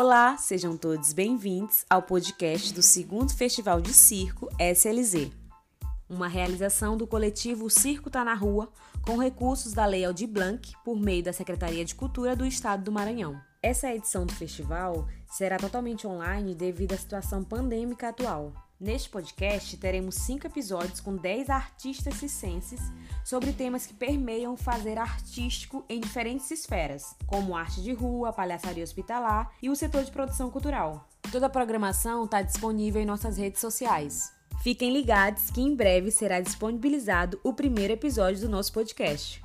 Olá, sejam todos bem-vindos ao podcast do segundo Festival de Circo SLZ, uma realização do coletivo Circo Tá na Rua, com recursos da Lei Aldir Blanc, por meio da Secretaria de Cultura do Estado do Maranhão. Essa edição do festival será totalmente online devido à situação pandêmica atual. Neste podcast, teremos cinco episódios com 10 artistas cicenses sobre temas que permeiam o fazer artístico em diferentes esferas, como arte de rua, palhaçaria hospitalar e o setor de produção cultural. Toda a programação está disponível em nossas redes sociais. Fiquem ligados que em breve será disponibilizado o primeiro episódio do nosso podcast.